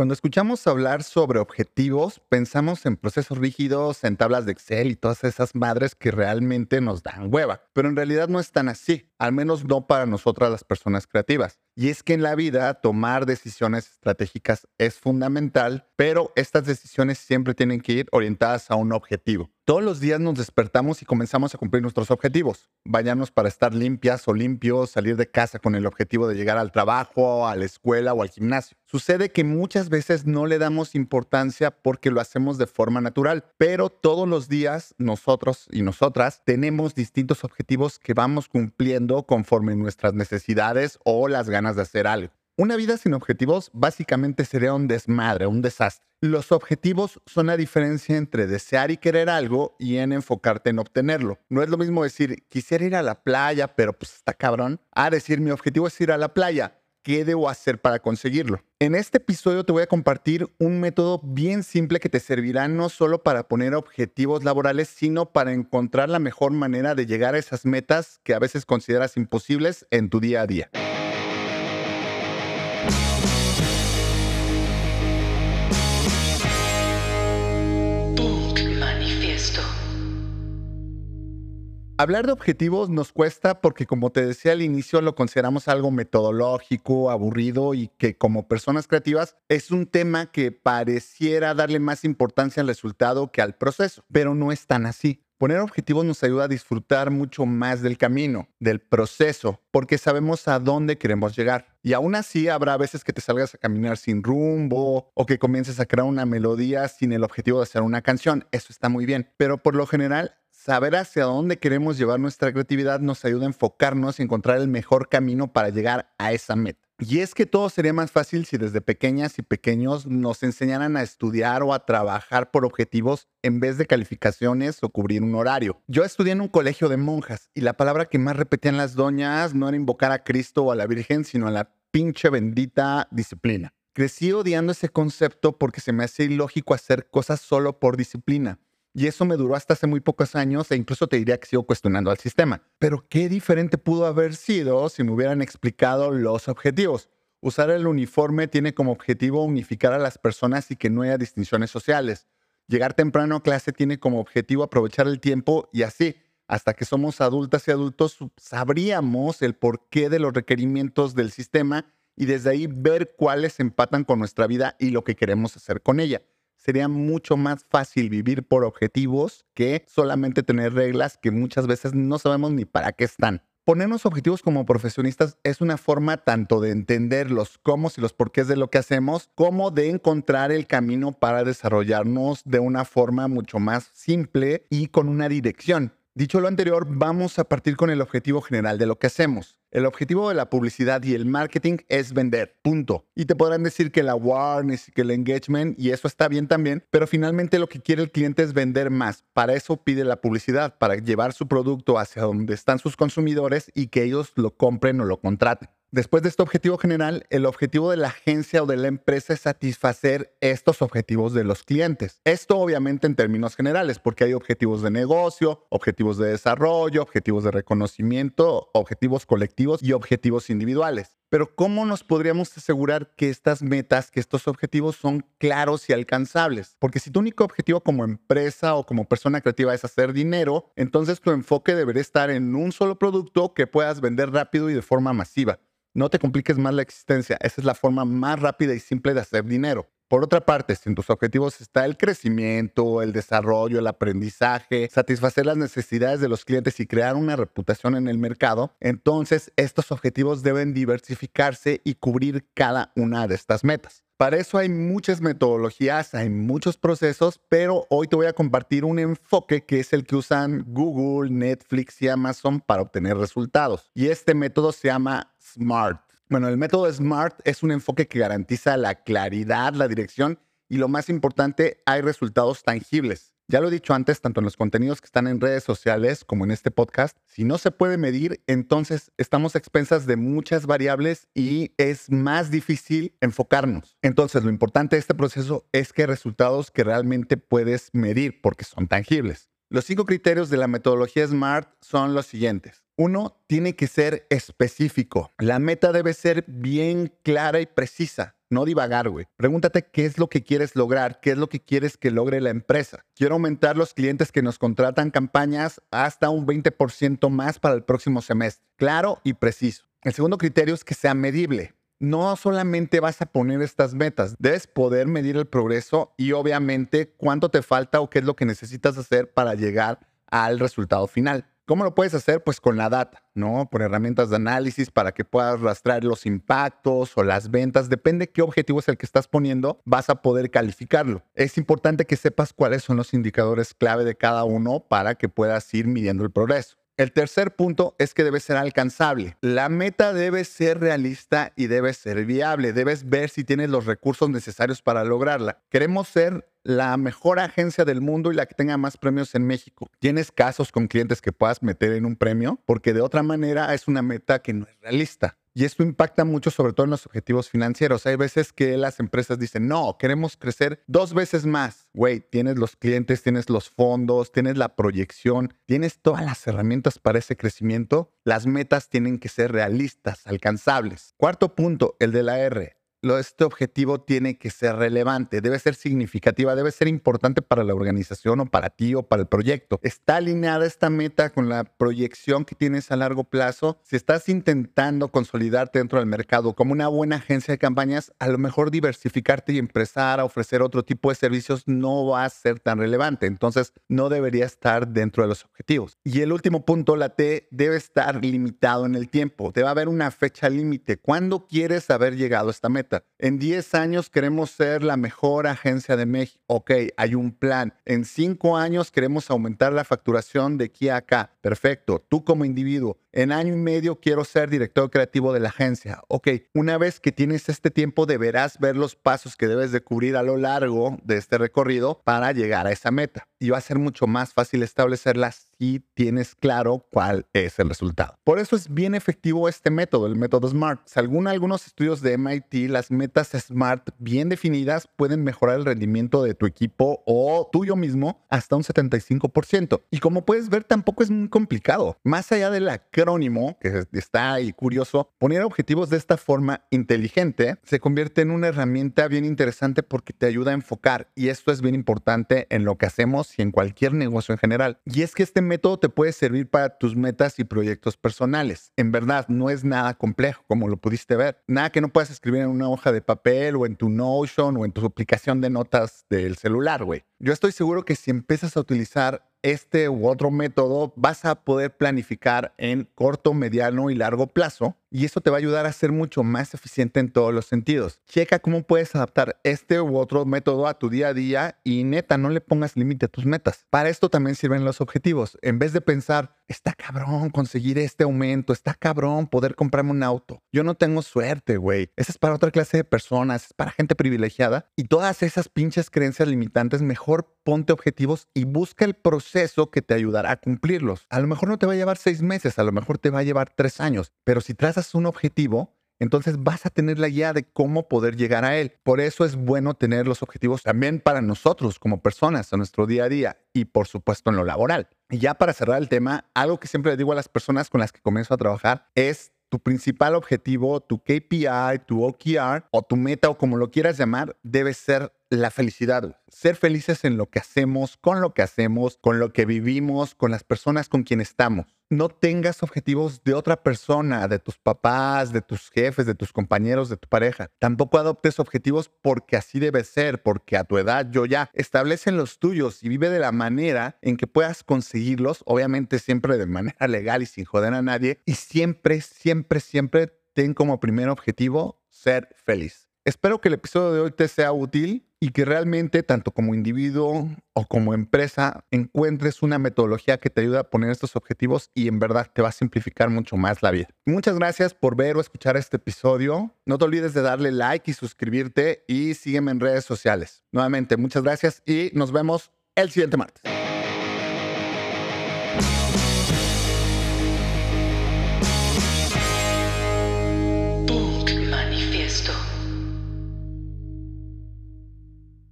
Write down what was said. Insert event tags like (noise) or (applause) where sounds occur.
Cuando escuchamos hablar sobre objetivos, pensamos en procesos rígidos, en tablas de Excel y todas esas madres que realmente nos dan hueva. Pero en realidad no es tan así, al menos no para nosotras las personas creativas. Y es que en la vida tomar decisiones estratégicas es fundamental, pero estas decisiones siempre tienen que ir orientadas a un objetivo. Todos los días nos despertamos y comenzamos a cumplir nuestros objetivos. Vayamos para estar limpias o limpios, salir de casa con el objetivo de llegar al trabajo, a la escuela o al gimnasio. Sucede que muchas veces no le damos importancia porque lo hacemos de forma natural, pero todos los días nosotros y nosotras tenemos distintos objetivos que vamos cumpliendo conforme nuestras necesidades o las ganas de hacer algo. Una vida sin objetivos básicamente sería un desmadre, un desastre. Los objetivos son la diferencia entre desear y querer algo y en enfocarte en obtenerlo. No es lo mismo decir, quisiera ir a la playa, pero pues está cabrón, a decir, mi objetivo es ir a la playa. ¿Qué debo hacer para conseguirlo? En este episodio te voy a compartir un método bien simple que te servirá no solo para poner objetivos laborales, sino para encontrar la mejor manera de llegar a esas metas que a veces consideras imposibles en tu día a día. Hablar de objetivos nos cuesta porque, como te decía al inicio, lo consideramos algo metodológico, aburrido y que como personas creativas es un tema que pareciera darle más importancia al resultado que al proceso, pero no es tan así. Poner objetivos nos ayuda a disfrutar mucho más del camino, del proceso, porque sabemos a dónde queremos llegar. Y aún así habrá veces que te salgas a caminar sin rumbo o que comiences a crear una melodía sin el objetivo de hacer una canción. Eso está muy bien. Pero por lo general Saber hacia dónde queremos llevar nuestra creatividad nos ayuda a enfocarnos y encontrar el mejor camino para llegar a esa meta. Y es que todo sería más fácil si desde pequeñas y pequeños nos enseñaran a estudiar o a trabajar por objetivos en vez de calificaciones o cubrir un horario. Yo estudié en un colegio de monjas y la palabra que más repetían las doñas no era invocar a Cristo o a la Virgen, sino a la pinche bendita disciplina. Crecí odiando ese concepto porque se me hace ilógico hacer cosas solo por disciplina. Y eso me duró hasta hace muy pocos años e incluso te diría que sigo cuestionando al sistema. Pero qué diferente pudo haber sido si me hubieran explicado los objetivos. Usar el uniforme tiene como objetivo unificar a las personas y que no haya distinciones sociales. Llegar temprano a clase tiene como objetivo aprovechar el tiempo y así, hasta que somos adultas y adultos, sabríamos el porqué de los requerimientos del sistema y desde ahí ver cuáles empatan con nuestra vida y lo que queremos hacer con ella sería mucho más fácil vivir por objetivos que solamente tener reglas que muchas veces no sabemos ni para qué están. Ponernos objetivos como profesionistas es una forma tanto de entender los cómo y los porqués de lo que hacemos, como de encontrar el camino para desarrollarnos de una forma mucho más simple y con una dirección. Dicho lo anterior, vamos a partir con el objetivo general de lo que hacemos. El objetivo de la publicidad y el marketing es vender, punto. Y te podrán decir que la awareness y que el engagement, y eso está bien también, pero finalmente lo que quiere el cliente es vender más. Para eso pide la publicidad, para llevar su producto hacia donde están sus consumidores y que ellos lo compren o lo contraten. Después de este objetivo general, el objetivo de la agencia o de la empresa es satisfacer estos objetivos de los clientes. Esto obviamente en términos generales, porque hay objetivos de negocio, objetivos de desarrollo, objetivos de reconocimiento, objetivos colectivos y objetivos individuales. Pero ¿cómo nos podríamos asegurar que estas metas, que estos objetivos son claros y alcanzables? Porque si tu único objetivo como empresa o como persona creativa es hacer dinero, entonces tu enfoque debería estar en un solo producto que puedas vender rápido y de forma masiva. No te compliques más la existencia. Esa es la forma más rápida y simple de hacer dinero. Por otra parte, si en tus objetivos está el crecimiento, el desarrollo, el aprendizaje, satisfacer las necesidades de los clientes y crear una reputación en el mercado, entonces estos objetivos deben diversificarse y cubrir cada una de estas metas. Para eso hay muchas metodologías, hay muchos procesos, pero hoy te voy a compartir un enfoque que es el que usan Google, Netflix y Amazon para obtener resultados. Y este método se llama SMART. Bueno, el método SMART es un enfoque que garantiza la claridad, la dirección y lo más importante, hay resultados tangibles. Ya lo he dicho antes, tanto en los contenidos que están en redes sociales como en este podcast, si no se puede medir, entonces estamos a expensas de muchas variables y es más difícil enfocarnos. Entonces, lo importante de este proceso es que resultados que realmente puedes medir porque son tangibles. Los cinco criterios de la metodología SMART son los siguientes. Uno, tiene que ser específico. La meta debe ser bien clara y precisa. no divagar, güey. Pregúntate qué es lo que quieres lograr, qué es lo que quieres que logre la empresa. Quiero aumentar los clientes que nos contratan campañas hasta un 20% más para el próximo semestre. Claro y preciso. El segundo criterio es que sea medible no solamente vas a poner estas metas, debes poder medir el progreso y obviamente cuánto te falta o qué es lo que necesitas hacer para llegar al resultado final. ¿Cómo lo puedes hacer? Pues con la data, ¿no? Por herramientas de análisis para que puedas rastrear los impactos o las ventas. Depende qué objetivo es el que estás poniendo, vas a poder calificarlo. Es importante que sepas cuáles son los indicadores clave de cada uno para que puedas ir midiendo el progreso. El tercer punto es que debe ser alcanzable. La meta debe ser realista y debe ser viable. Debes ver si tienes los recursos necesarios para lograrla. Queremos ser la mejor agencia del mundo y la que tenga más premios en México. ¿Tienes casos con clientes que puedas meter en un premio? Porque de otra manera es una meta que no es realista. Y esto impacta mucho sobre todo en los objetivos financieros. Hay veces que las empresas dicen, no, queremos crecer dos veces más. Güey, tienes los clientes, tienes los fondos, tienes la proyección, tienes todas las herramientas para ese crecimiento. Las metas tienen que ser realistas, alcanzables. Cuarto punto, el de la R este objetivo tiene que ser relevante, debe ser significativa, debe ser importante para la organización o para ti o para el proyecto. ¿Está alineada esta meta con la proyección que tienes a largo plazo? Si estás intentando consolidarte dentro del mercado como una buena agencia de campañas, a lo mejor diversificarte y empezar a ofrecer otro tipo de servicios no va a ser tan relevante. Entonces, no debería estar dentro de los objetivos. Y el último punto, la T, debe estar limitado en el tiempo. Debe haber una fecha límite. ¿Cuándo quieres haber llegado a esta meta? correcta. En 10 años queremos ser la mejor agencia de México. Ok, hay un plan. En 5 años queremos aumentar la facturación de aquí a acá. Perfecto. Tú como individuo. En año y medio quiero ser director creativo de la agencia. Ok, una vez que tienes este tiempo deberás ver los pasos que debes de cubrir a lo largo de este recorrido para llegar a esa meta. Y va a ser mucho más fácil establecerlas si tienes claro cuál es el resultado. Por eso es bien efectivo este método, el método SMART. Según algunos estudios de MIT, las metas SMART bien definidas pueden mejorar el rendimiento de tu equipo o tuyo mismo hasta un 75%. Y como puedes ver, tampoco es muy complicado. Más allá del acrónimo, que está ahí curioso, poner objetivos de esta forma inteligente se convierte en una herramienta bien interesante porque te ayuda a enfocar. Y esto es bien importante en lo que hacemos y en cualquier negocio en general. Y es que este método te puede servir para tus metas y proyectos personales. En verdad, no es nada complejo, como lo pudiste ver. Nada que no puedas escribir en una hoja de papel o en tu Notion o en tu aplicación de notas del celular, güey. Yo estoy seguro que si empiezas a utilizar este u otro método, vas a poder planificar en corto, mediano y largo plazo y eso te va a ayudar a ser mucho más eficiente en todos los sentidos. Checa cómo puedes adaptar este u otro método a tu día a día y neta, no le pongas límite a tus metas. Para esto también sirven los objetivos. En vez de pensar, está cabrón conseguir este aumento, está cabrón poder comprarme un auto. Yo no tengo suerte, güey. Esa es para otra clase de personas, es para gente privilegiada. Y todas esas pinches creencias limitantes, mejor ponte objetivos y busca el proceso que te ayudará a cumplirlos. A lo mejor no te va a llevar seis meses, a lo mejor te va a llevar tres años, pero si trazas un objetivo, entonces vas a tener la guía de cómo poder llegar a él. Por eso es bueno tener los objetivos también para nosotros como personas en nuestro día a día y por supuesto en lo laboral. Y ya para cerrar el tema, algo que siempre le digo a las personas con las que comienzo a trabajar es tu principal objetivo, tu KPI, tu OKR o tu meta o como lo quieras llamar, debe ser la felicidad. Ser felices en lo que hacemos, con lo que hacemos, con lo que vivimos, con las personas con quien estamos. No tengas objetivos de otra persona, de tus papás, de tus jefes, de tus compañeros, de tu pareja. Tampoco adoptes objetivos porque así debe ser, porque a tu edad yo ya. Establecen los tuyos y vive de la manera en que puedas conseguirlos, obviamente siempre de manera (laughs) legal y sin joder a nadie. Y siempre, siempre, siempre ten como primer objetivo ser feliz. Espero que el episodio de hoy te sea útil y que realmente, tanto como individuo o como empresa, encuentres una metodología que te ayude a poner estos objetivos y en verdad te va a simplificar mucho más la vida. Muchas gracias por ver o escuchar este episodio. No te olvides de darle like y suscribirte y sígueme en redes sociales. Nuevamente, muchas gracias y nos vemos el siguiente martes.